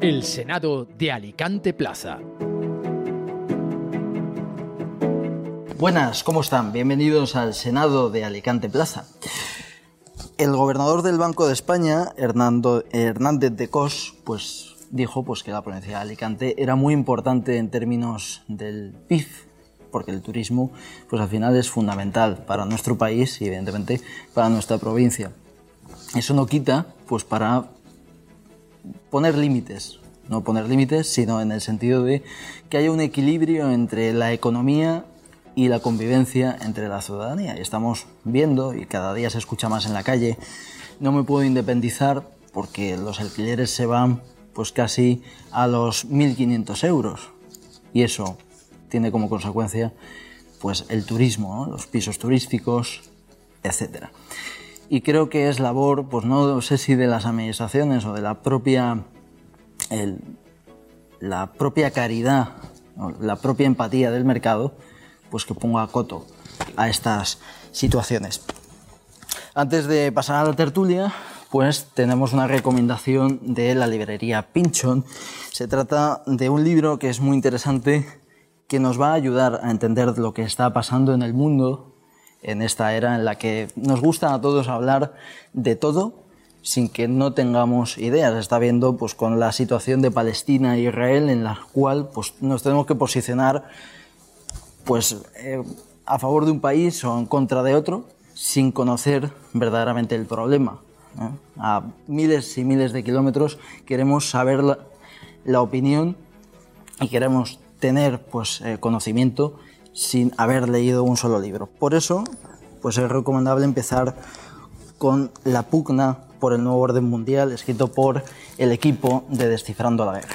El Senado de Alicante Plaza. Buenas, ¿cómo están? Bienvenidos al Senado de Alicante Plaza. El gobernador del Banco de España, Hernando, Hernández de Cos, pues dijo pues, que la provincia de Alicante era muy importante en términos del PIB, porque el turismo pues, al final es fundamental para nuestro país y evidentemente para nuestra provincia. Eso no quita pues, para poner límites, no poner límites, sino en el sentido de que haya un equilibrio entre la economía y la convivencia entre la ciudadanía. Y estamos viendo, y cada día se escucha más en la calle, no me puedo independizar porque los alquileres se van pues casi a los 1.500 euros. Y eso tiene como consecuencia pues el turismo, los pisos turísticos, etc. Y creo que es labor, pues no sé si de las administraciones o de la propia, la propia caridad, la propia empatía del mercado, pues que ponga coto a estas situaciones. Antes de pasar a la tertulia, pues tenemos una recomendación de la librería Pinchon. Se trata de un libro que es muy interesante, que nos va a ayudar a entender lo que está pasando en el mundo en esta era en la que nos gusta a todos hablar de todo sin que no tengamos ideas. Está viendo pues con la situación de Palestina e Israel en la cual pues nos tenemos que posicionar pues eh, a favor de un país o en contra de otro sin conocer verdaderamente el problema. A miles y miles de kilómetros queremos saber la, opinión y queremos tener pues, eh, conocimiento sin haber leído un solo libro. Por eso pues es recomendable empezar con La pugna por el nuevo orden mundial, escrito por el equipo de Descifrando la Guerra.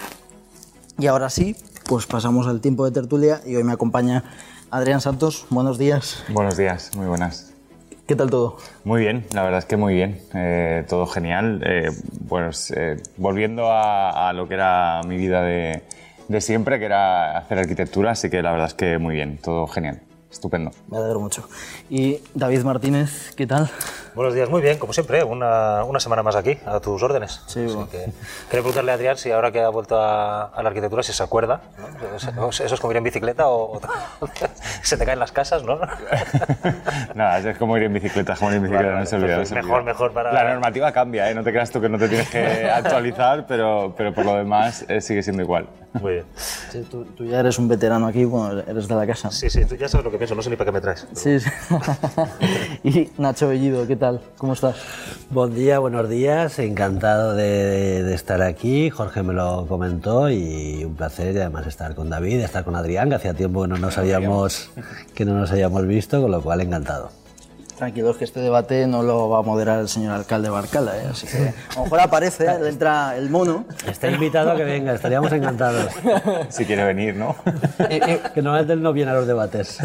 Y ahora sí, pues pasamos al tiempo de tertulia y hoy me acompaña Adrián Santos. Buenos días. Buenos días, muy buenas. ¿Qué tal todo? Muy bien, la verdad es que muy bien, eh, todo genial. Eh, bueno, eh, volviendo a, lo que era mi vida de, de siempre, que era hacer arquitectura, así que la verdad es que muy bien, todo genial. Estupendo. Me alegro mucho. Y David Martínez, ¿qué tal? Buenos días, muy bien, como siempre, una, una semana más aquí, a tus órdenes. Sí, bueno. quería preguntarle a Adrián si ahora que ha vuelto a, la arquitectura, si se acuerda, eso es como ir en bicicleta o, se te caen las casas, ¿no? Nada, es como ir en bicicleta, como ir en bicicleta, no se olvida. mejor, mejor para... La normativa cambia, ¿eh? no te creas tú que no te tienes que actualizar, pero, pero por lo demás eh, sigue siendo igual. Muy bien. Sí, tú, tú, ya eres un veterano aquí, bueno, eres de la casa. Sí, sí, tú ya sabes lo que pienso, no sé ni para qué me traes. Sí, sí. y Nacho Bellido, ¿qué tal? ¿Cómo estás? Buen día, buenos días. Encantado de, estar aquí. Jorge me lo comentó y un placer y además estar con David, estar con Adrián, que hacía tiempo que no nos habíamos, que no nos habíamos visto, con lo cual encantado. Tranquilos que este debate no lo va a moderar el señor alcalde Barcala, ¿eh? así que a lo mejor aparece, ¿eh? entra el mono. Está invitado a que venga, estaríamos encantados. Si quiere venir, ¿no? que normalmente él no viene a los debates.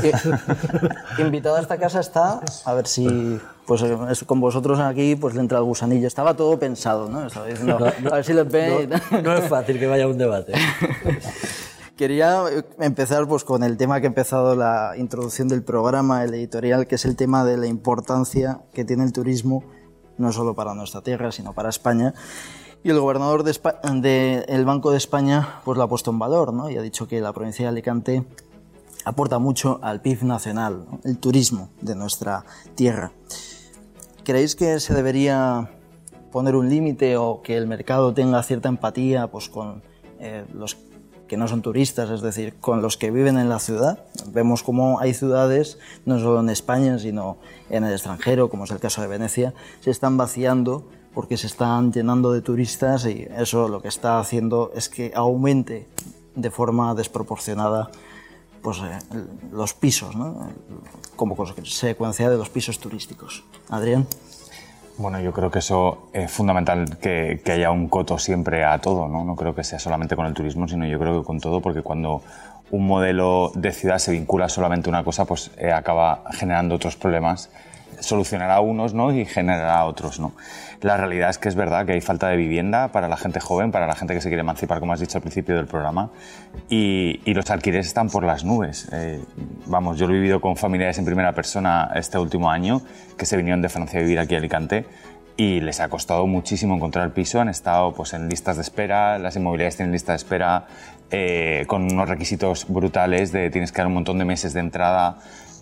invitado a esta casa está, a ver si pues con vosotros aquí pues le entra el gusanillo. Estaba todo pensado, ¿no? Estaba diciendo, a ver si les ve. no es fácil que vaya a un debate. Quería empezar pues, con el tema que ha empezado la introducción del programa, el editorial, que es el tema de la importancia que tiene el turismo, no solo para nuestra tierra, sino para España. Y el gobernador del Banco de España pues, lo ha puesto en valor ¿no? y ha dicho que la provincia de Alicante aporta mucho al PIB nacional, el turismo de nuestra tierra. ¿Creéis que se debería poner un límite o que el mercado tenga cierta empatía pues, con eh, los que no son turistas, es decir, con los que viven en la ciudad. Vemos cómo hay ciudades, no solo en España, sino en el extranjero, como es el caso de Venecia, se están vaciando porque se están llenando de turistas y eso lo que está haciendo es que aumente de forma desproporcionada pues, eh, los pisos, ¿no? como consecuencia de los pisos turísticos. Adrián. Bueno, yo creo que eso es fundamental que, haya un coto siempre a todo, ¿no? No creo que sea solamente con el turismo, sino yo creo que con todo, porque cuando un modelo de ciudad se vincula solamente a una cosa, pues eh, acaba generando otros problemas solucionará unos ¿no? y generará otros. ¿no? La realidad es que es verdad que hay falta de vivienda para la gente joven, para la gente que se quiere emancipar, como has dicho al principio del programa, y, los alquileres están por las nubes. Eh, vamos, yo lo he vivido con familiares en primera persona este último año, que se vinieron de Francia a vivir aquí a Alicante, y les ha costado muchísimo encontrar piso. Han estado pues, en listas de espera, las inmobiliarias tienen listas de espera eh, con unos requisitos brutales de tienes que dar un montón de meses de entrada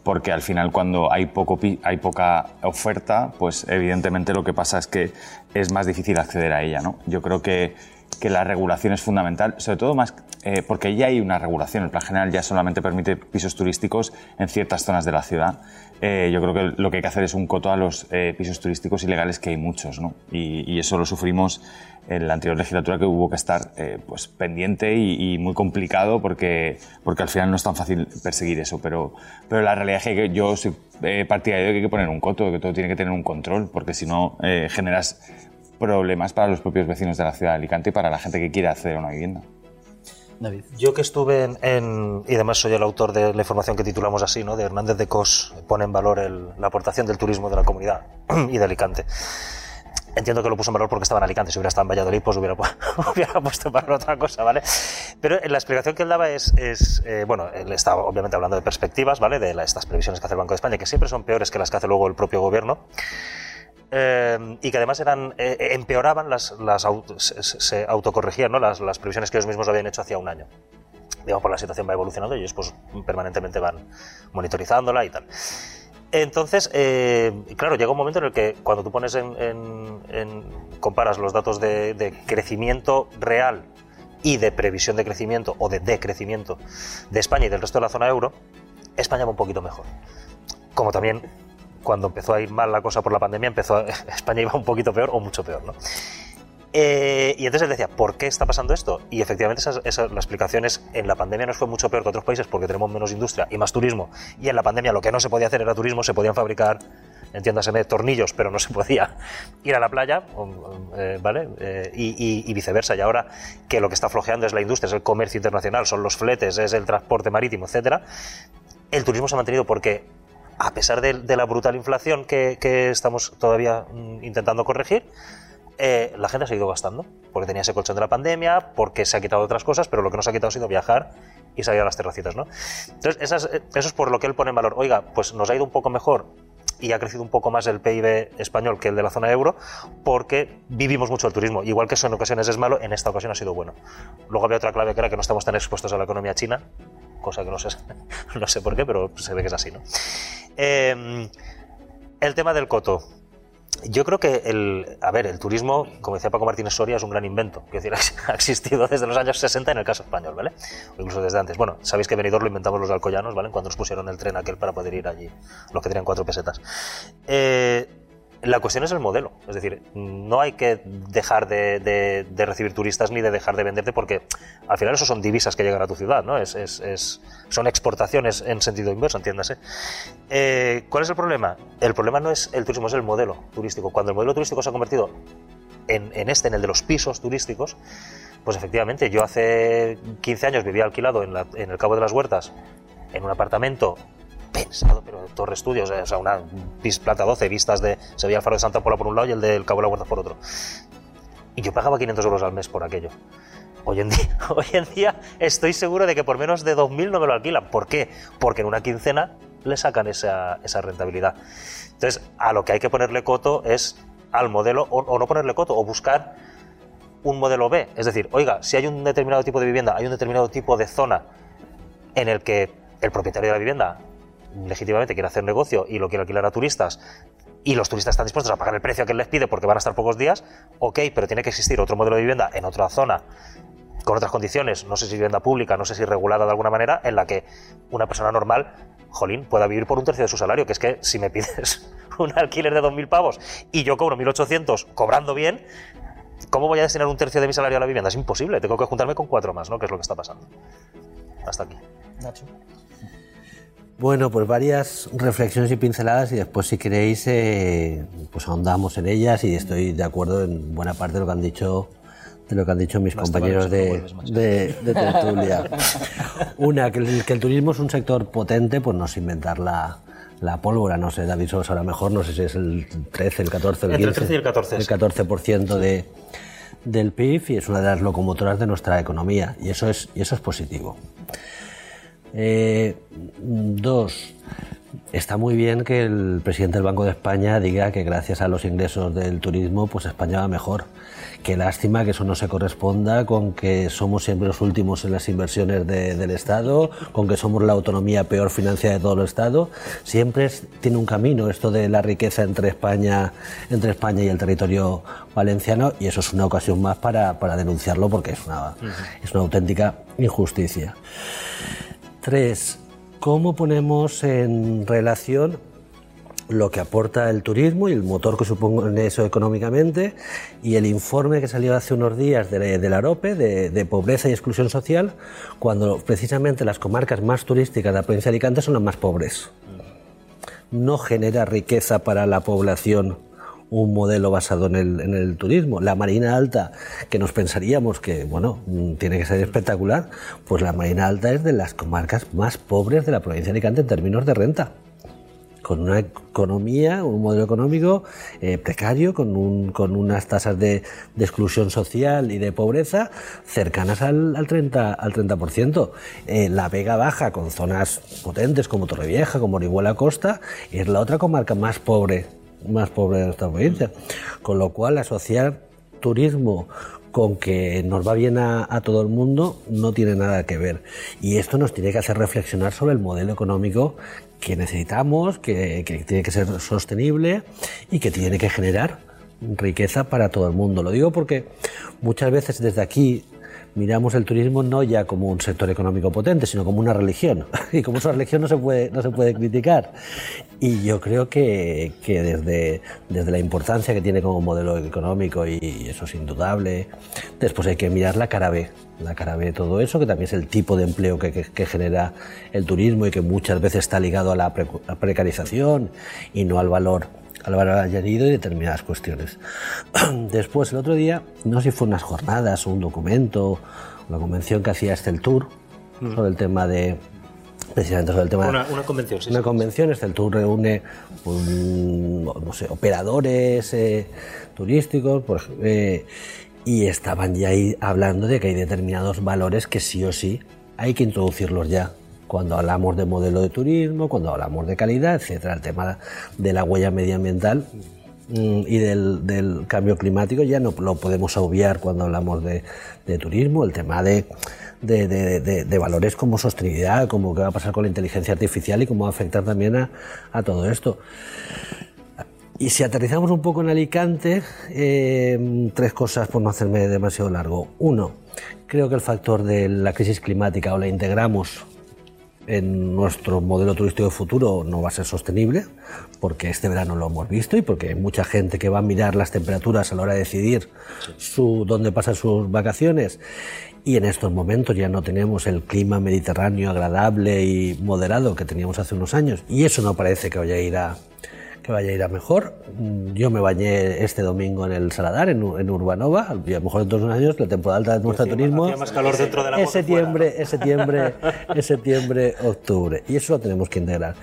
porque al final cuando hay, poco, hay poca oferta, pues evidentemente lo que pasa es que es más difícil acceder a ella. ¿no? Yo creo que, que la regulación es fundamental, sobre todo más eh, porque ya hay una regulación. El plan general ya solamente permite pisos turísticos en ciertas zonas de la ciudad. Eh, yo creo que lo que hay que hacer es un coto a los eh, pisos turísticos ilegales, que hay muchos, ¿no? y, y, eso lo sufrimos en la anterior legislatura, que hubo que estar pues, pendiente y, y, muy complicado porque, porque al final no es tan fácil perseguir eso. Pero, pero la realidad es que yo soy partidario de que hay que poner un coto, que todo tiene que tener un control, porque si no generas problemas para los propios vecinos de la ciudad de Alicante y para la gente que quiere acceder a una vivienda. David. Yo que estuve en, y además soy el autor de la información que titulamos así, ¿no? de Hernández de Cos, pone en valor el, la aportación del turismo de la comunidad y de Alicante. Entiendo que lo puso en valor porque estaba en Alicante, si hubiera estado en Valladolid, pues hubiera, hubiera puesto en valor otra cosa, ¿vale? Pero la explicación que él daba es, es eh, bueno, él estaba obviamente hablando de perspectivas, ¿vale? De la, estas previsiones que hace el Banco de España, que siempre son peores que las que hace luego el propio gobierno. Eh, y que además eran, eh, empeoraban, las, las se, se, autocorregían ¿no? las, las, previsiones que ellos mismos habían hecho hacía un año. Digamos, por la situación va evolucionando y ellos pues, permanentemente van monitorizándola y tal. Entonces, eh, claro, llega un momento en el que cuando tú pones en, en, en comparas los datos de, de, crecimiento real y de previsión de crecimiento o de decrecimiento de España y del resto de la zona euro, España va un poquito mejor. Como también cuando empezó a ir mal la cosa por la pandemia, empezó España iba un poquito peor o mucho peor, ¿no? Eh, y entonces él decía, ¿por qué está pasando esto? Y efectivamente esa, la explicación es, en la pandemia nos fue mucho peor que otros países porque tenemos menos industria y más turismo. Y en la pandemia lo que no se podía hacer era turismo, se podían fabricar, entiéndaseme, tornillos, pero no se podía ir a la playa, eh, ¿vale? Eh, y, y, y, viceversa. Y ahora que lo que está flojeando es la industria, es el comercio internacional, son los fletes, es el transporte marítimo, etcétera, el turismo se ha mantenido porque a pesar de, la brutal inflación que, estamos todavía mm, intentando corregir, eh, la gente ha seguido gastando, porque tenía ese colchón de la pandemia, porque se ha quitado otras cosas, pero lo que no se ha quitado ha sido viajar y salir a las terracitas, ¿no? Entonces, esas, eso es por lo que él pone en valor. Oiga, pues nos ha ido un poco mejor y ha crecido un poco más el PIB español que el de la zona euro, porque vivimos mucho el turismo. Igual que eso en ocasiones es malo, en esta ocasión ha sido bueno. Luego había otra clave que era que no estamos tan expuestos a la economía china, cosa que no sé, no sé por qué, pero se ve que es así, ¿no? Eh, el tema del coto. Yo creo que el, a ver, el turismo, como decía Paco Martínez Soria, es un gran invento. Es decir, ha existido desde los años 60 en el caso español, ¿vale? O incluso desde antes. Bueno, sabéis que Benidorm lo inventamos los alcoyanos, ¿vale? Cuando nos pusieron el tren aquel para poder ir allí, los que tenían cuatro pesetas. Eh, la cuestión es el modelo. Es decir, no hay que dejar de, recibir turistas ni de dejar de venderte porque al final eso son divisas que llegan a tu ciudad, ¿no? Es, son exportaciones en sentido inverso, entiéndase. Eh, ¿Cuál es el problema? El problema no es el turismo, es el modelo turístico. Cuando el modelo turístico se ha convertido en, este, en el de los pisos turísticos, pues efectivamente, yo hace 15 años vivía alquilado en, la, en el Cabo de las Huertas, en un apartamento pensado, pero Torre Estudios, o sea, una plata 12, vistas de Sevilla, el Faro de Santa Pola por un lado y el del Cabo de la Huerta por otro. Y yo pagaba 500 euros al mes por aquello. Hoy en, día, hoy en día estoy seguro de que por menos de 2.000 no me lo alquilan. ¿Por qué? Porque en una quincena le sacan esa, esa rentabilidad. Entonces, a lo que hay que ponerle coto es al modelo, o, o no ponerle coto, o buscar un modelo B. Es decir, oiga, si hay un determinado tipo de vivienda, hay un determinado tipo de zona en el que el propietario de la vivienda legítimamente quiere hacer negocio y lo quiere alquilar a turistas y los turistas están dispuestos a pagar el precio que él les pide porque van a estar pocos días, ok, pero tiene que existir otro modelo de vivienda en otra zona con otras condiciones, no sé si vivienda pública, no sé si regulada de alguna manera, en la que una persona normal, jolín, pueda vivir por un tercio de su salario, que es que si me pides un alquiler de 2.000 pavos y yo cobro 1.800 cobrando bien, ¿cómo voy a destinar un tercio de mi salario a la vivienda? Es imposible, tengo que juntarme con cuatro más, ¿no? Que es lo que está pasando. Hasta aquí. Bueno, pues varias reflexiones y pinceladas y después si queréis eh, pues ahondamos en ellas y estoy de acuerdo en buena parte de lo que han dicho de lo que han dicho mis más compañeros de, de, de, tertulia. Una, que el, que el, turismo es un sector potente, pues no es inventar la, la pólvora, no sé, David Sosa ahora mejor, no sé si es el 13, el 14, el 15. Entre el 13 y el 14. El 14% de, del PIB y es una de las locomotoras de nuestra economía y eso es, y eso es positivo. Eh, dos, Está muy bien que el presidente del Banco de España diga que gracias a los ingresos del turismo, pues España va mejor. Qué lástima que eso no se corresponda con que somos siempre los últimos en las inversiones del Estado, con que somos la autonomía peor financiada de todo el Estado. Siempre tiene un camino esto de la riqueza entre España, entre España y el territorio valenciano y eso es una ocasión más para, para denunciarlo porque es una, es una auténtica injusticia. Tres, ¿cómo ponemos en relación lo que aporta el turismo y el motor que supone eso económicamente y el informe que salió hace unos días de, la AROPE de, pobreza y exclusión social, cuando precisamente las comarcas más turísticas de la provincia de Alicante son las más pobres. No genera riqueza para la población un modelo basado en el, en el, turismo. La Marina Alta, que nos pensaríamos que, bueno, tiene que ser espectacular, pues la Marina Alta es de las comarcas más pobres de la provincia de Alicante en términos de renta con una economía, un modelo económico eh, precario, con, un, con, unas tasas de, de, exclusión social y de pobreza cercanas al, al 30%. Al 30%. Eh, la Vega Baja, con zonas potentes como Torrevieja, como Orihuela Costa, es la otra comarca más pobre, más pobre de nuestra provincia. Con lo cual, asociar turismo con que nos va bien a, todo el mundo no tiene nada que ver. Y esto nos tiene que hacer reflexionar sobre el modelo económico que necesitamos, que, que tiene que ser sostenible y que tiene que generar riqueza para todo el mundo. Lo digo porque muchas veces desde aquí miramos el turismo no ya como un sector económico potente, sino como una religión. Y como esa religión no se puede, no se puede criticar. Y yo creo que, que desde, desde la importancia que tiene como modelo económico, y eso es indudable, después hay que mirar la cara B. La cara B de todo eso, que también es el tipo de empleo que, que, genera el turismo y que muchas veces está ligado a la, precarización y no al valor al valor añadido y determinadas cuestiones. Después, el otro día, no sé si fue unas jornadas o un documento, una convención que hacía este el Tour mm. sobre el tema de precisamente sobre el tema una, una convención sí, una convención este el tour reúne no sé operadores eh, turísticos eh, y estaban ya ahí hablando de que hay determinados valores que sí o sí hay que introducirlos ya cuando hablamos de modelo de turismo, cuando hablamos de calidad, etcétera, el tema de la huella medioambiental mm, y del, cambio climático ya no lo podemos obviar cuando hablamos de, turismo, el tema de, de, valores como sostenibilidad, como qué va a pasar con la inteligencia artificial y cómo va a afectar también a, a todo esto. Y si aterrizamos un poco en Alicante, eh, tres cosas por no hacerme demasiado largo. Uno, creo que el factor de la crisis climática o la integramos en nuestro modelo turístico de futuro no va a ser sostenible, porque este verano lo hemos visto y porque hay mucha gente que va a mirar las temperaturas a la hora de decidir su, dónde pasan sus vacaciones. Y en estos momentos ya no tenemos el clima mediterráneo agradable y moderado que teníamos hace unos años. Y eso no parece que vaya a ir a, que vaya a ir a mejor. Yo me bañé este domingo en el Saladar, en, Urbanova, y a lo mejor en todos los años, la temporada alta de nuestro turismo. más calor dentro de la es septiembre, es septiembre, es septiembre, octubre. Y eso lo tenemos que integrar.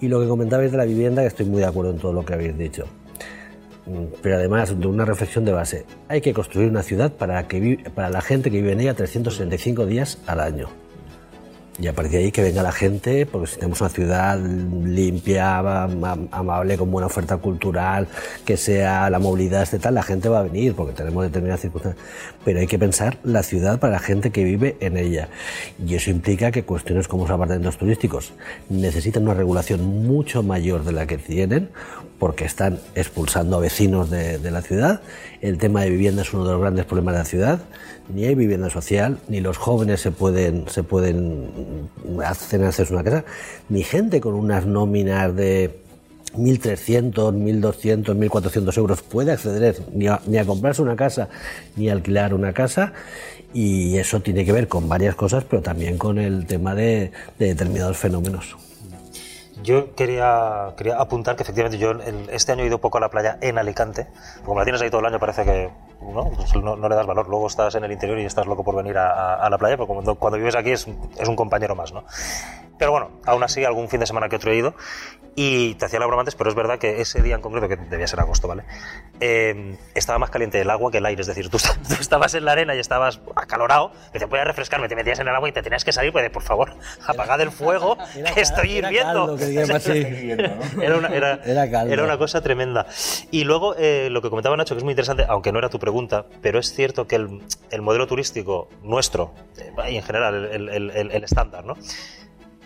Y lo que comentabais de la vivienda, que estoy muy de acuerdo en todo lo que habéis dicho. Pero además de una reflexión de base, hay que construir una ciudad para, que, para la gente que vive en ella 365 días al año. Y a partir de ahí que venga la gente, porque si tenemos una ciudad limpia, amable, con buena oferta cultural, que sea la movilidad este tal, la gente va a venir porque tenemos determinadas circunstancias. Pero hay que pensar la ciudad para la gente que vive en ella. Y eso implica que cuestiones como los apartamentos turísticos necesitan una regulación mucho mayor de la que tienen, porque están expulsando a vecinos de, de la ciudad. El tema de vivienda es uno de los grandes problemas de la ciudad ni hay vivienda social, ni los jóvenes se pueden, se pueden hacer, una casa, ni gente con unas nóminas de 1.300, 1.200, 1.400 euros puede acceder ni a, ni a, comprarse una casa ni a alquilar una casa y eso tiene que ver con varias cosas, pero también con el tema de determinados fenómenos. Yo quería, quería apuntar que efectivamente yo este año he ido poco a la playa en Alicante, como la tienes ahí todo el año parece que ¿no? Pues no, le das valor, luego estás en el interior y estás loco por venir a, la playa, pero cuando, vives aquí es, es, un compañero más, ¿no? Pero bueno, aún así algún fin de semana que otro he ido y te hacía la broma antes, pero es verdad que ese día en concreto, que debía ser agosto, ¿vale? eh, estaba más caliente el agua que el aire. Es decir, tú, estabas en la arena y estabas acalorado, que te podías refrescar, te metías en el agua y te tenías que salir, pues por favor, apagad el fuego, que estoy hirviendo. Era, una, era, una cosa tremenda. Y luego, eh, lo que comentaba Nacho, que es muy interesante, aunque no era tu pregunta, pero es cierto que el, el modelo turístico nuestro, eh, y en general el, el, el estándar, ¿no?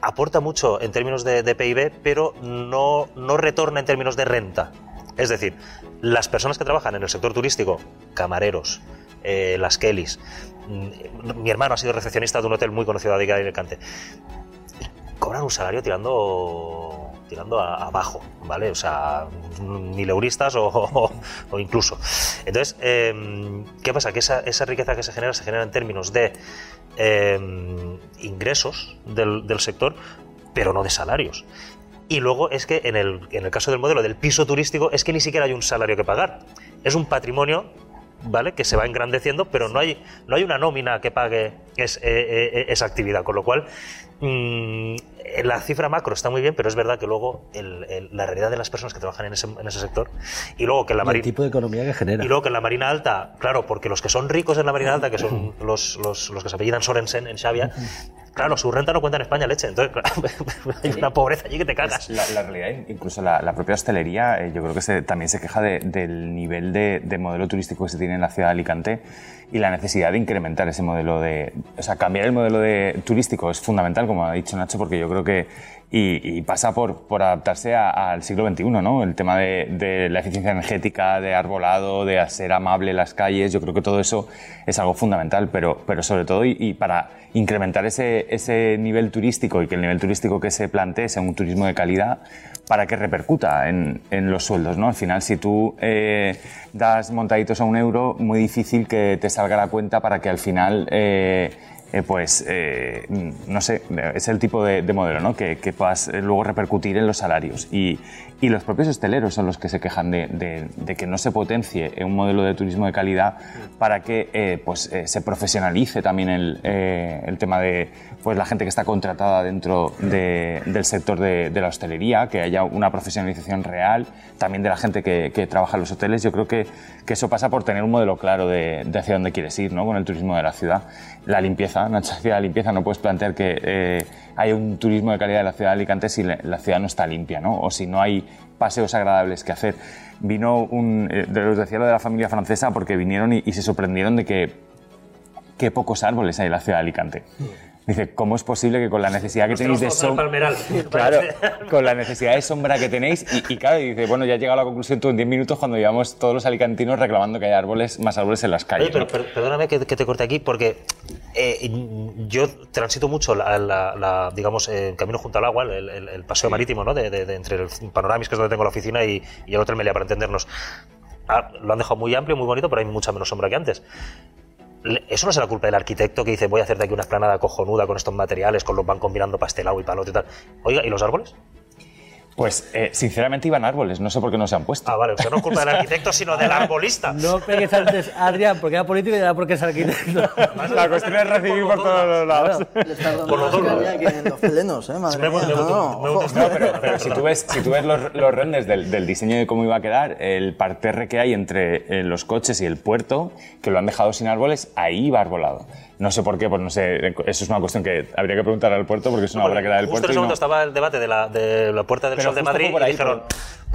Aporta mucho en términos de, PIB, pero no, no retorna en términos de renta. Es decir, las personas que trabajan en el sector turístico, camareros, eh, las Kellys, mm, mi hermano ha sido recepcionista de un hotel muy conocido de Alicante, cobran un salario tirando tirando abajo, ¿vale? O sea, mil euristas o, incluso. Entonces, em, ¿qué pasa? Que esa, riqueza que se genera se genera en términos de em, ingresos del, sector, pero no de salarios. Y luego es que en el, en el caso del modelo del piso turístico es que ni siquiera hay un salario que pagar. Es un patrimonio ¿vale? que se va engrandeciendo, pero no hay, no hay una nómina que pague eh, eh, esa actividad. Con lo cual, mm, la cifra macro está muy bien, pero es verdad que luego la realidad de las personas que trabajan en ese, en ese sector y luego que la marina... Tipo de economía que genera. Y luego que en la Marina Alta, claro, porque los que son ricos en la Marina Alta, que son los, los, los que se apellidan Sorensen en Xavia, Claro, su renta no cuenta en España leche, entonces hay una pobreza allí que te cagas. La, realidad, incluso la, propia hostelería, eh, yo creo que también se queja del nivel de, modelo turístico que se tiene en la ciudad de Alicante y la necesidad de incrementar ese modelo de... O sea, cambiar el modelo de, turístico es fundamental, como ha dicho Nacho, porque yo creo que... Y, pasa por, adaptarse al siglo XXI, ¿no? El tema de, la eficiencia energética, de arbolado, de hacer amable las calles, yo creo que todo eso es algo fundamental, pero, pero sobre todo y para incrementar ese, ese nivel turístico y que el nivel turístico que se plantee sea un turismo de calidad para que repercuta en, en los sueldos. ¿no? Al final, si tú eh, das montaditos a un euro, muy difícil que te salga la cuenta para que al final... Eh, eh, pues eh, no sé, es el tipo de, modelo ¿no? que, que puedas luego repercutir en los salarios. Y, y los propios hosteleros son los que se quejan de, de, que no se potencie un modelo de turismo de calidad para que eh, pues, eh, se profesionalice también el, eh, el, tema de pues, la gente que está contratada dentro del sector de, la hostelería, que haya una profesionalización real, también de la gente que, que trabaja en los hoteles. Yo creo que, que, eso pasa por tener un modelo claro de, hacia dónde quieres ir ¿no? con el turismo de la ciudad. La limpieza, Nacho decía la limpieza, no puedes plantear que hay un turismo de calidad en la ciudad de Alicante si la ciudad no está limpia, ¿no? O si no hay paseos agradables que hacer. Vino un, eh, os decía lo de la familia francesa porque vinieron y, y se sorprendieron de que qué pocos árboles hay en la ciudad de Alicante. Dice, ¿cómo es posible que con la necesidad que tenéis de sombra... Claro, con la necesidad de sombra que tenéis... Y, claro, dice, bueno, ya he llegado a la conclusión tú en 10 minutos cuando llevamos todos los alicantinos reclamando que haya árboles, más árboles en las calles. pero, perdóname que, te corte aquí, porque eh, yo transito mucho, la, digamos, el camino junto al agua, el, paseo marítimo, ¿no? De, entre el Panoramis, que es donde tengo la oficina, y, el Hotel Melia, para entendernos. Ah, lo han dejado muy amplio, muy bonito, pero hay mucha menos sombra que antes. Eso no es la culpa del arquitecto que dice voy a hacerte aquí una esplanada cojonuda con estos materiales, con los bancos mirando pastelado y palote y tal. Oiga, ¿y los árboles? Pues eh, sinceramente iban árboles, no sé por qué no se han puesto. Ah, vale, o sea, no es culpa del arquitecto, sino del arbolista. No pegues antes Adrián porque era político y era porque es arquitecto. La cuestión es recibir por, todos los lados. por los dos que en los plenos, ¿eh? Madre no, pero, si tú ves, si tú ves los, los renders del, del, diseño de cómo iba a quedar, el parterre que hay entre eh, los coches y el puerto, que lo han dejado sin árboles, ahí va arbolado. No sé por qué, pues no sé, eso es una cuestión que habría que preguntar al puerto porque es una obra que da del puerto. Justo en ese estaba el debate de la, de la Puerta del Sol de Madrid y dijeron,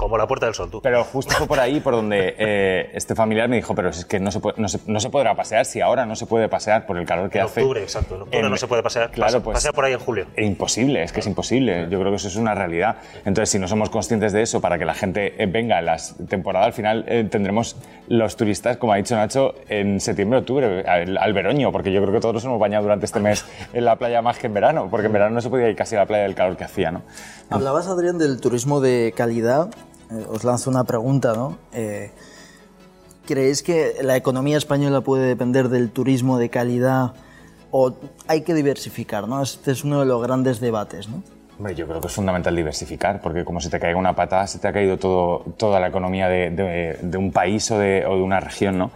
como la Puerta del Sol, tú. Pero justo fue por ahí por donde eh, este familiar me dijo, pero es que no se, no, se, no se, podrá pasear si ahora no se puede pasear por el calor que en hace. En octubre, exacto. En octubre no se puede pasear. Claro, pues. Pasea por ahí en julio. Es imposible, es que es imposible. Yo creo que eso es una realidad. Entonces, si no somos conscientes de eso, para que la gente eh, venga en las temporadas, al final eh, tendremos los turistas, como ha dicho Nacho, en septiembre, octubre, al, al veroño, porque yo creo que todos nos hemos bañado durante este mes en la playa más que en verano, porque en verano no se podía ir casi a la playa del calor que hacía, ¿no? Hablabas, Adrián, del turismo de calidad. Eh, os lanzo una pregunta, ¿no? Eh, ¿Creéis que la economía española puede depender del turismo de calidad o hay que diversificar, ¿no? Este es uno de los grandes debates, ¿no? Yo creo que es fundamental diversificar, porque como se te caiga una patada, se te ha caído todo, toda la economía de, un país o de, o de, una región, ¿no?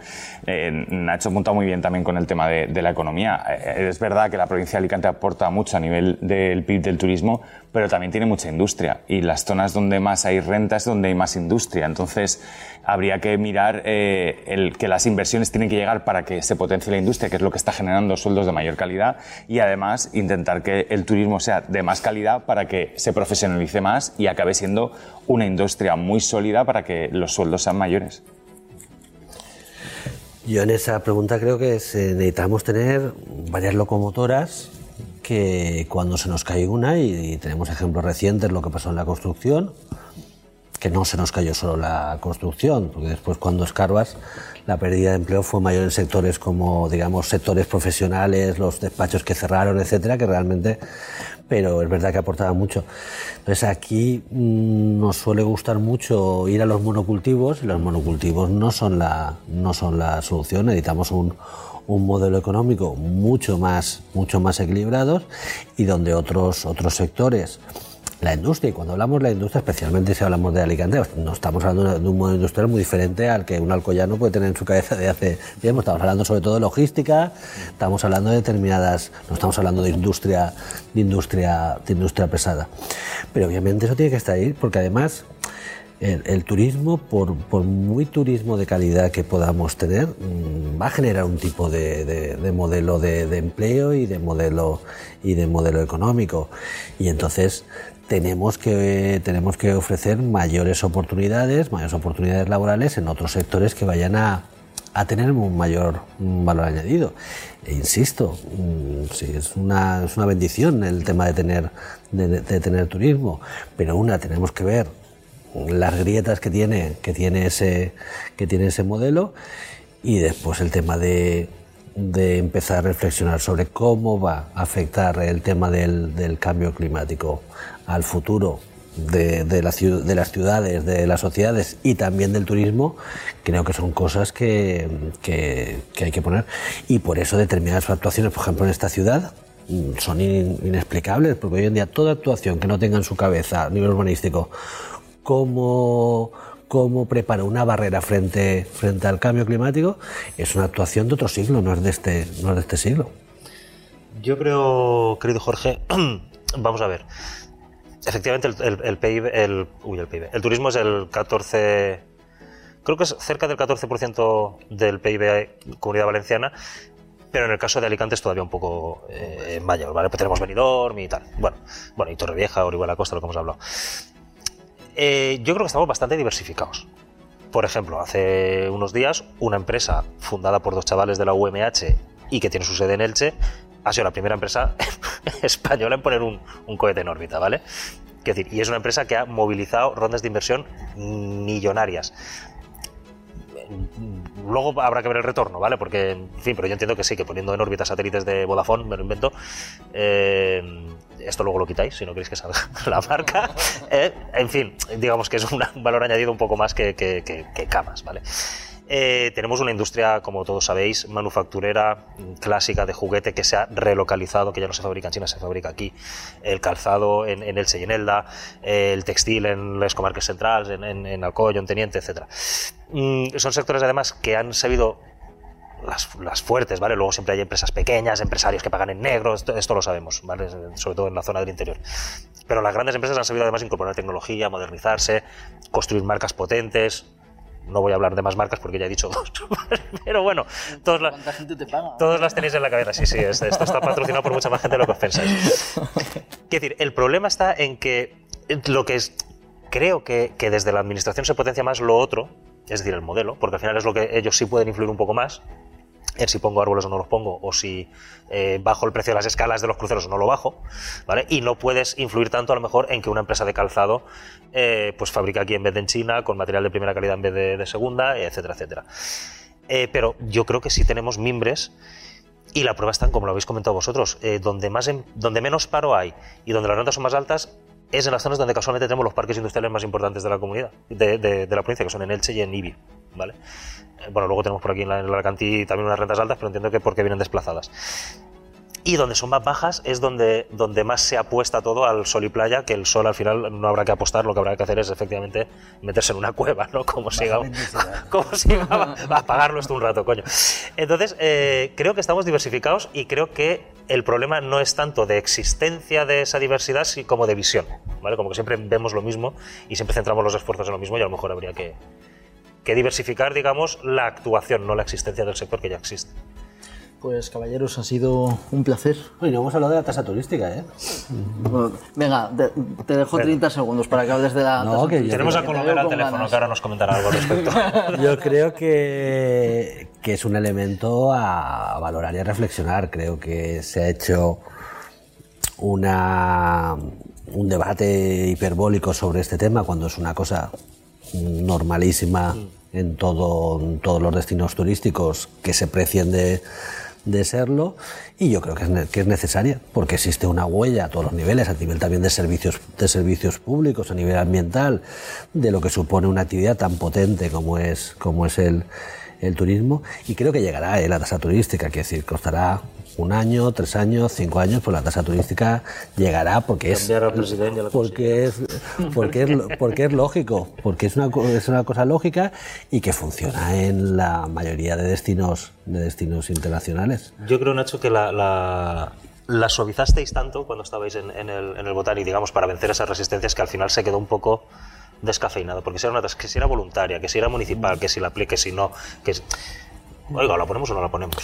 Eh, Nacho apunta muy bien también con el tema de, la economía. Eh, es verdad que la provincia de Alicante aporta mucho a nivel del PIB del turismo, pero también tiene mucha industria. Y las zonas donde más hay renta es donde hay más industria. Entonces, habría que mirar eh, el, que las inversiones tienen que llegar para que se potencie la industria, que es lo que está generando sueldos de mayor calidad, y además intentar que el turismo sea de más calidad para que se profesionalice más y acabe siendo una industria muy sólida para que los sueldos sean mayores. Yo en esa pregunta creo que necesitamos tener varias locomotoras que cuando se nos cae una, y, tenemos ejemplos recientes, lo que pasó en la construcción, que no se nos cayó solo la construcción, porque después cuando escarbas la pérdida de empleo fue mayor en sectores como, digamos, sectores profesionales, los despachos que cerraron, etcétera, que realmente, pero es verdad que aportaba mucho. Entonces aquí mm, nos suele gustar mucho ir a los monocultivos y los monocultivos no son la, no son la solución, necesitamos un, un modelo económico mucho más, mucho más equilibrado y donde otros, otros sectores la industria. Y cuando hablamos de la industria, especialmente si hablamos de Alicante, no estamos hablando de un modelo industrial muy diferente al que un alcoyano puede tener en su cabeza de hace tiempo. Estamos hablando sobre todo de logística, estamos hablando de determinadas, no estamos hablando de industria, de industria, de industria pesada. Pero obviamente eso tiene que estar ahí, porque además el, turismo, por, muy turismo de calidad que podamos tener, mm, va a generar un tipo de, modelo de, de, empleo y de modelo y de modelo económico. Y entonces tenemos que, tenemos que ofrecer mayores oportunidades, mayores oportunidades laborales en otros sectores que vayan a, a tener un mayor valor añadido. E insisto, mm, sí, es, una, es una bendición el tema de tener, de, tener turismo, pero una, tenemos que ver las grietas que tiene, que tiene, ese, que tiene ese modelo y después el tema de, de empezar a reflexionar sobre cómo va a afectar el tema del, del cambio climático al futuro de, de, la, de, las ciudades, de las sociedades y también del turismo, creo que son cosas que, que, hay que poner. Y por eso determinadas actuaciones, por ejemplo, en esta ciudad, mm, son inexplicables, porque hoy en día toda actuación que no tenga en su cabeza a nivel urbanístico cómo, cómo prepara una barrera frente, frente al cambio climático, es una actuación de otro siglo, no es de este, no es de este siglo. Yo creo, querido Jorge, vamos a ver efectivamente el, PIB, el, uy, el PIB, el turismo es el 14, creo que es cerca del 14% del PIB Comunidad Valenciana, pero en el caso de Alicante es todavía un poco eh, mayor, ¿vale? Pues tenemos Benidorm y tal, bueno, bueno y Torrevieja, la Costa, lo que hemos hablado. Eh, yo creo que estamos bastante diversificados. Por ejemplo, hace unos días una empresa fundada por dos chavales de la UMH y que tiene su sede en Elche ha sido la primera empresa española en poner un, cohete en órbita, ¿vale? decir, y es una empresa que ha movilizado rondas de inversión millonarias. Luego habrá que ver el retorno, ¿vale? Porque, en fin, pero yo entiendo que sí, que poniendo en órbita satélites de Vodafone, me lo invento, eh, esto luego lo quitáis si no queréis que salga la marca. Eh, en fin, digamos que es un valor añadido un poco más que, que, que camas, ¿vale? Eh, tenemos una industria, como todos sabéis, manufacturera clásica de juguete que se ha relocalizado, que ya no se fabrica en China, se fabrica aquí. El calzado en, en Elche y en Elda, el textil en las comarcas centrales, en, en, en en Teniente, etc. Mm, son sectores además que han sabido las, fuertes, ¿vale? Luego siempre hay empresas pequeñas, empresarios que pagan en negro, esto, esto, lo sabemos, ¿vale? Sobre todo en la zona del interior. Pero las grandes empresas han sabido además incorporar tecnología, modernizarse, construir marcas potentes, no voy a hablar de más marcas porque ya he dicho dos. Pero bueno, todos, todos las tenéis en la cabeza. Sí, sí, esto está patrocinado por mucha más gente de lo que os pensáis. Quiero decir, el problema está en que lo que es. Creo que, que desde la administración se potencia más lo otro, es decir, el modelo, porque al final es lo que ellos sí pueden influir un poco más, en si pongo árboles o no los pongo, o si eh, bajo el precio de las escalas de los cruceros o no lo bajo, ¿vale? Y no puedes influir tanto a lo mejor en que una empresa de calzado eh, pues fabrica aquí en vez de en China, con material de primera calidad en vez de, segunda, etcétera, etcétera. Eh, pero yo creo que sí tenemos mimbres y la prueba está, como lo habéis comentado vosotros, donde, más donde menos paro hay y donde las rentas son más altas es en las zonas donde casualmente tenemos los parques industriales más importantes de la comunidad, de, de, la provincia, que son en Elche y en Ibi, ¿vale? Bueno, luego tenemos por aquí en la, en también unas rentas altas, pero entiendo que porque vienen desplazadas. Y donde son más bajas es donde, donde más se apuesta todo al sol y playa, que el sol al final no habrá que apostar, lo que habrá que hacer es efectivamente meterse en una cueva, ¿no? Como si, como si a apagarlo esto un rato, coño. Entonces, eh, creo que estamos diversificados y creo que el problema no es tanto de existencia de esa diversidad, sino como de visión, ¿vale? Como que siempre vemos lo mismo y siempre centramos los esfuerzos en lo mismo y a lo mejor habría que, que diversificar, digamos, la actuación, no la existencia del sector que ya existe. Pues caballeros, ha sido un placer. Oye, no hemos hablado de la tasa turística, ¿eh? venga, te, dejo 30 segundos para que hables de la no, que Tenemos a Colombia al teléfono que ahora nos comentará algo al respecto. Yo creo que, que es un elemento a valorar y a reflexionar. Creo que se ha hecho una, un debate hiperbólico sobre este tema cuando es una cosa normalísima mm. en, todo, en todos los destinos turísticos que se precien de de serlo y yo creo que es, que es, necesaria porque existe una huella a todos los niveles, a nivel también de servicios, de servicios públicos, a nivel ambiental, de lo que supone una actividad tan potente como es, como es el, el turismo y creo que llegará eh, la tasa turística, que decir, costará un año, tres años, cinco años, pues la tasa turística llegará porque es porque es porque es porque es lógico, porque es una es una cosa lógica y que funciona en la mayoría de destinos de destinos internacionales. Yo creo Nacho que la, la, suavizasteis tanto cuando estabais en, el, en el digamos, para vencer esas resistencias que al final se quedó un poco descafeinado, porque si era, una, que si era voluntaria, que si era municipal, que si la aplique, si no, que Oiga, ¿la ponemos o no la ponemos?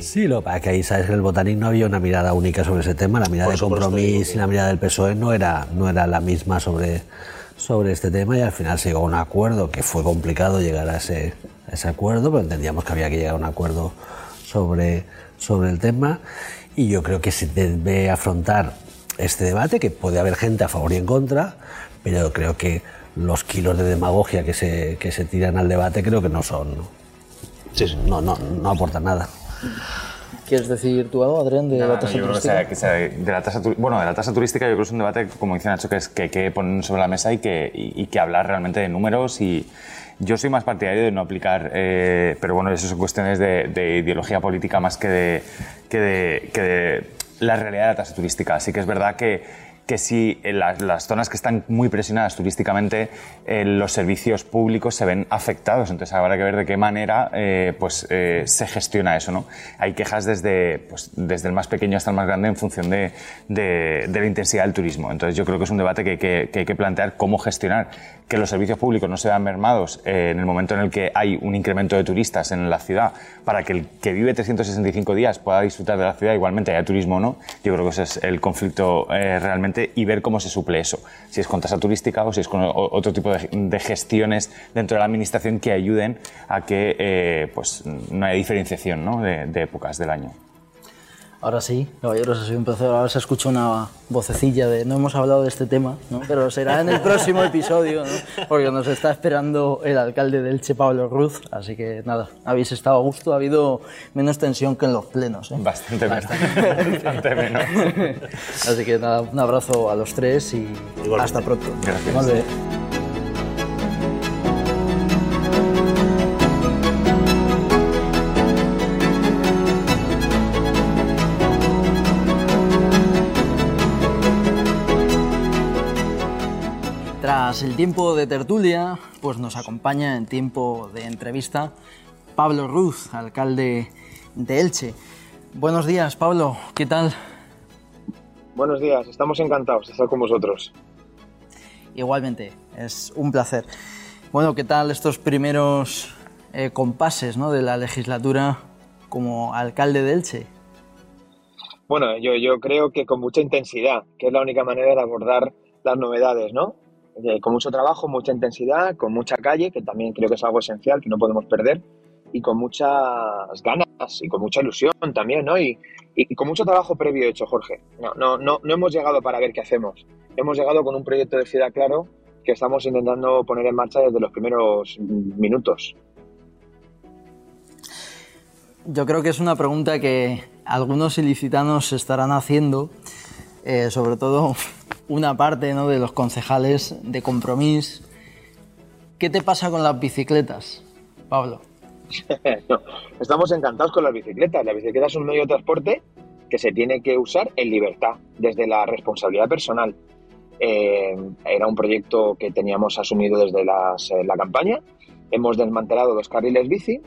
Sí, lo para que ahí sabes que en el Botanic no había una mirada única sobre ese tema, la mirada de compromiso y la mirada del PSOE no era, no era la misma sobre, sobre este tema y al final se llegó a un acuerdo que fue complicado llegar a ese, ese acuerdo, pero entendíamos que había que llegar a un acuerdo sobre, sobre el tema. Y yo creo que se debe afrontar este debate, que puede haber gente a favor y en contra, pero creo que los kilos de demagogia que se, que se tiran al debate creo que no son no, no, no aporta nada. ¿Quieres decir tú algo, Adrián, de la tasa turística? de la tasa, bueno, de la tasa turística yo creo que es un debate, como dice Nacho, que, es, que hay que poner sobre la mesa y que, y, que hablar realmente de números y yo soy más partidario de no aplicar, eh, pero bueno, eso son cuestiones de, de ideología política más que de, que de, que de la realidad de la tasa turística. Así que es verdad que que si en las, zonas que están muy presionadas turísticamente, eh, los servicios públicos se ven afectados. Entonces habrá que ver de qué manera eh, pues, eh, se gestiona eso. ¿no? Hay quejas desde, pues, desde el más pequeño hasta el más grande en función de, de, la intensidad del turismo. Entonces yo creo que es un debate que, que hay que plantear cómo gestionar que los servicios públicos no se vean mermados en el momento en el que hay un incremento de turistas en la ciudad para que el que vive 365 días pueda disfrutar de la ciudad igualmente haya turismo o no. Yo creo que ese es el conflicto realmente y ver cómo se suple eso. Si es con tasa turística o si es con otro tipo de, gestiones dentro de la administración que ayuden a que eh, pues, no haya diferenciación de épocas del año. Ahora sí, caballeros, ha sido un placer. Ahora se escucha una vocecilla de no hemos hablado de este tema, ¿no? pero será en el próximo episodio, ¿no? porque nos está esperando el alcalde del Che, Pablo Ruz. Así que nada, habéis estado a gusto, ha habido menos tensión que en los plenos. ¿eh? Bastante, Bastante menos. así que nada, un abrazo a los tres y hasta pronto. Gracias. El tiempo de tertulia, pues nos acompaña en tiempo de entrevista Pablo Ruz, alcalde de Elche. Buenos días, Pablo, ¿qué tal? Buenos días, estamos encantados de estar con vosotros. Igualmente, es un placer. Bueno, ¿qué tal estos primeros eh, compases de la legislatura como alcalde de Elche? Bueno, yo, yo creo que con mucha intensidad, que es la única manera de abordar las novedades, ¿no? Eh, con mucho trabajo, mucha intensidad, con mucha calle, que también creo que es algo esencial, que no podemos perder, y con muchas ganas y con mucha ilusión también, ¿no? Y, con mucho trabajo previo hecho, Jorge. No, no, no, no hemos llegado para ver qué hacemos. Hemos llegado con un proyecto de ciudad claro que estamos intentando poner en marcha desde los primeros minutos. Yo creo que es una pregunta que algunos ilicitanos se estarán haciendo, eh, sobre todo una parte ¿no? de los concejales de compromiso. ¿Qué te pasa con las bicicletas, Pablo? estamos encantados con las bicicletas. Las bicicletas son un medio de transporte que se tiene que usar en libertad, desde la responsabilidad personal. Eh, era un proyecto que teníamos asumido desde eh, la campaña. Hemos desmantelado los carriles bici,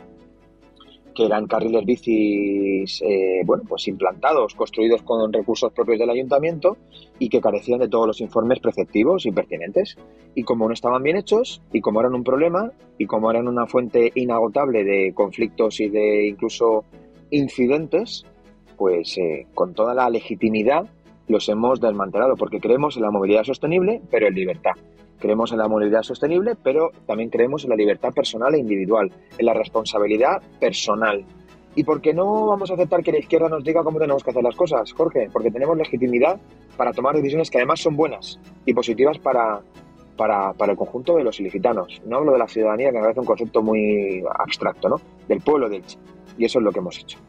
que eran carriles bicis eh, bueno, pues implantados, construidos con recursos propios del ayuntamiento y que carecían de todos los informes preceptivos y pertinentes. Y como no estaban bien hechos, y como eran un problema, y como eran una fuente inagotable de conflictos y de incluso incidentes, pues eh, con toda la legitimidad los hemos desmantelado, porque creemos en la movilidad sostenible, pero en libertad. Creemos en la movilidad sostenible, pero también creemos en la libertad personal e individual, en la responsabilidad personal. ¿Y por qué no vamos a aceptar que la izquierda nos diga cómo tenemos que hacer las cosas, Jorge? Porque tenemos legitimidad para tomar decisiones que además son buenas y positivas para, para, para, el conjunto de los ilicitanos. No hablo de la ciudadanía, que me parece un concepto muy abstracto, ¿no? Del pueblo de Elche. Y eso es lo que hemos hecho.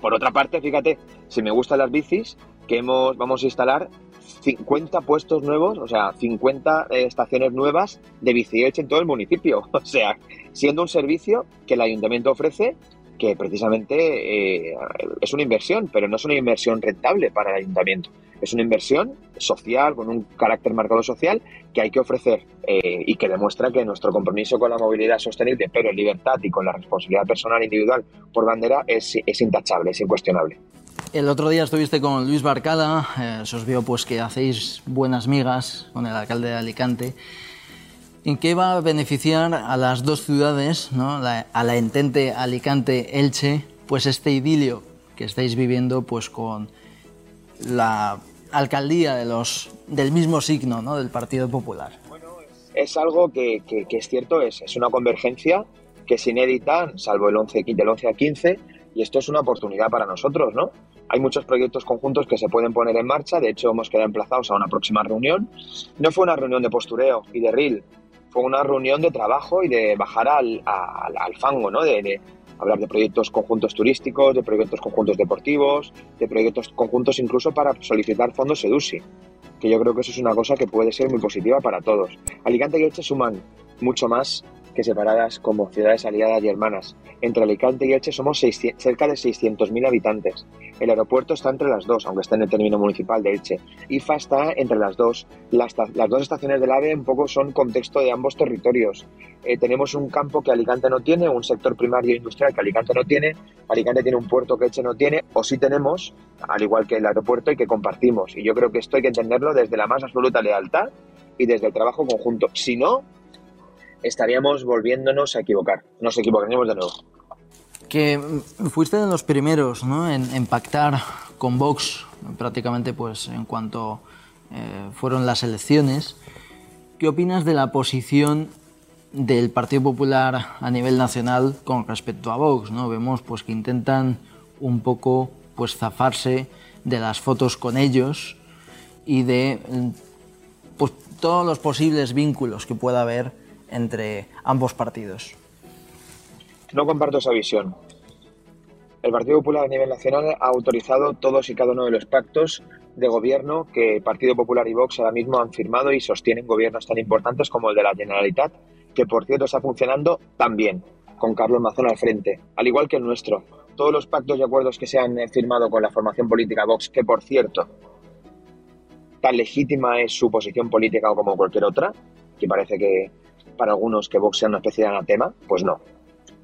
Por otra parte, fíjate, si me gustan las bicis, que hemos, vamos a instalar 50 puestos nuevos, o sea, 50 eh, estaciones nuevas de bici en todo el municipio. O sea, siendo un servicio que el ayuntamiento ofrece que precisamente eh, es una inversión, pero no es una inversión rentable para el ayuntamiento. Es una inversión social, con un carácter marcado social, que hay que ofrecer eh, y que demuestra que nuestro compromiso con la movilidad sostenible, pero en libertad y con la responsabilidad personal e individual por bandera, es intachable, es incuestionable. El otro día estuviste con Luis Barcala, eh, se os vio pues que hacéis buenas migas con el alcalde de Alicante. ¿En qué va a beneficiar a las dos ciudades, ¿no? a la entente Alicante-Elche, pues este idilio que estáis viviendo pues con la alcaldía de los, del mismo signo, ¿no? del Partido Popular? Bueno, es algo que, que, es cierto, es, es, una convergencia que es inédita, salvo el 11, del 11 a 15, y esto es una oportunidad para nosotros, ¿no? Hay muchos proyectos conjuntos que se pueden poner en marcha, de hecho hemos quedado emplazados a una próxima reunión. No fue una reunión de postureo y de reel, fue una reunión de trabajo y de bajar al, al, fango, ¿no? De, hablar de proyectos conjuntos turísticos, de proyectos conjuntos deportivos, de proyectos conjuntos incluso para solicitar fondos EDUSI, que yo creo que eso es una cosa que puede ser muy positiva para todos. Alicante y Elche suman mucho más que separadas como ciudades aliadas y hermanas. Entre Alicante y Elche somos cerca de 600.000 habitantes. El aeropuerto está entre las dos, aunque está en el término municipal de Elche. IFA está entre las dos. Las, dos estaciones del AVE un poco son contexto de ambos territorios. Eh, tenemos un campo que Alicante no tiene, un sector primario industrial que Alicante no tiene. Alicante tiene un puerto que Elche no tiene, o sí tenemos, al igual que el aeropuerto, y que compartimos. Y yo creo que esto hay que entenderlo desde la más absoluta lealtad y desde el trabajo conjunto. Si no, estaríamos volviéndonos a equivocar. Nos equivocaríamos de nuevo. Que fuiste de los primeros ¿no? en, pactar con Vox, prácticamente pues en cuanto eh, fueron las elecciones. ¿Qué opinas de la posición del Partido Popular a nivel nacional con respecto a Vox? ¿no? Vemos pues, que intentan un poco pues, zafarse de las fotos con ellos y de pues, todos los posibles vínculos que pueda haber entre ambos partidos. No comparto esa visión. El Partido Popular a nivel nacional ha autorizado todos y cada uno de los pactos de gobierno que Partido Popular y Vox ahora mismo han firmado y sostienen gobiernos tan importantes como el de la Generalitat, que por cierto está funcionando tan bien, con Carlos Mazón al frente, al igual que el nuestro. Todos los pactos y acuerdos que se han firmado con la formación política Vox, que por cierto, tan legítima es su posición política como cualquier otra, que parece que para algunos que Vox sea una especie de anatema, pues no.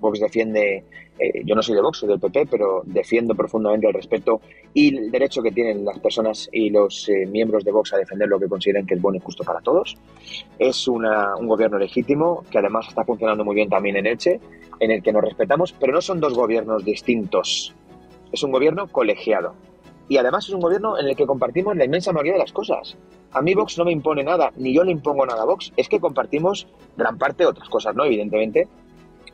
Vox defiende, eh, yo no soy de Vox, soy del PP, pero defiendo profundamente el respeto y el derecho que tienen las personas y los eh, miembros de Vox a defender lo que consideren que es bueno y justo para todos. Es un gobierno legítimo que además está funcionando muy bien también en Elche, en el que nos respetamos, pero no son dos gobiernos distintos. Es un gobierno colegiado. Y además es un gobierno en el que compartimos la inmensa mayoría de las cosas. A mí Vox no me impone nada, ni yo le impongo nada a Vox. Es que compartimos gran parte de otras cosas, ¿no? Evidentemente,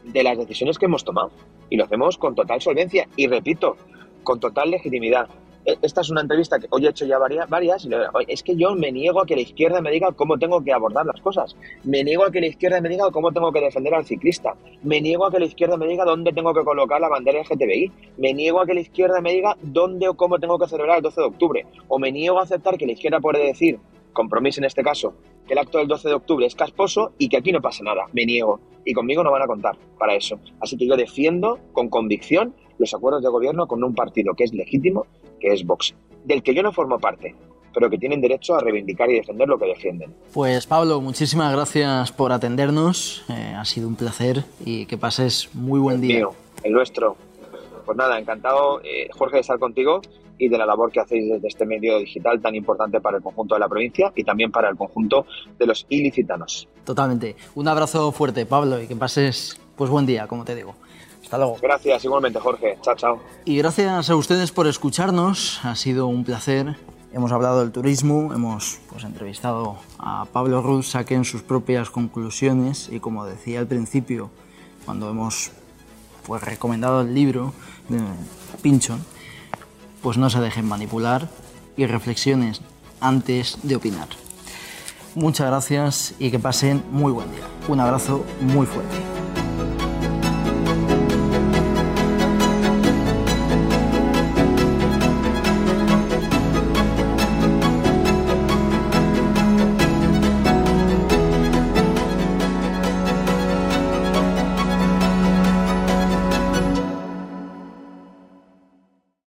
de las decisiones que hemos tomado. Y lo hacemos con total solvencia. Y repito, con total legitimidad. E, esta es una entrevista que hoy he hecho ya varias, varias y es que yo me niego a que la izquierda me diga cómo tengo que abordar las cosas. Me niego a que la izquierda me diga cómo tengo que defender al ciclista. Me niego a que la izquierda me diga dónde tengo que colocar la bandera LGTBI. Me niego a que la izquierda me diga dónde o cómo tengo que celebrar el 12 de octubre. O me niego a aceptar que la izquierda puede decir, compromiso en este caso, que el acto del 12 de octubre es casposo y que aquí no pasa nada. Me niego. Y conmigo no van a contar para eso. Así que yo defiendo con convicción los acuerdos de gobierno con un partido que es legítimo, que es Vox, del que yo no formo parte, pero que tienen derecho a reivindicar y defender lo que defienden. Pues Pablo, muchísimas gracias por atendernos, eh, ha sido un placer y que pases muy buen día. el nuestro. Pues nada, encantado, eh, Jorge, de estar contigo y de la labor que hacéis desde este medio digital tan importante para el conjunto de la provincia y también para el conjunto de los ilicitanos. Totalmente. Un abrazo fuerte, Pablo, y que pases pues buen día, como te digo. Hasta luego. Gracias, igualmente, Jorge. Chao, chao. Y gracias a ustedes por escucharnos. Ha sido un placer. Hemos hablado del turismo, hemos pues, entrevistado a Pablo Ruz, saquen sus propias conclusiones y como decía al principio, cuando hemos pues, recomendado el libro de Pinchon, pues no se dejen manipular y reflexiones antes de opinar. Muchas gracias y que pasen muy buen día. Un abrazo muy fuerte.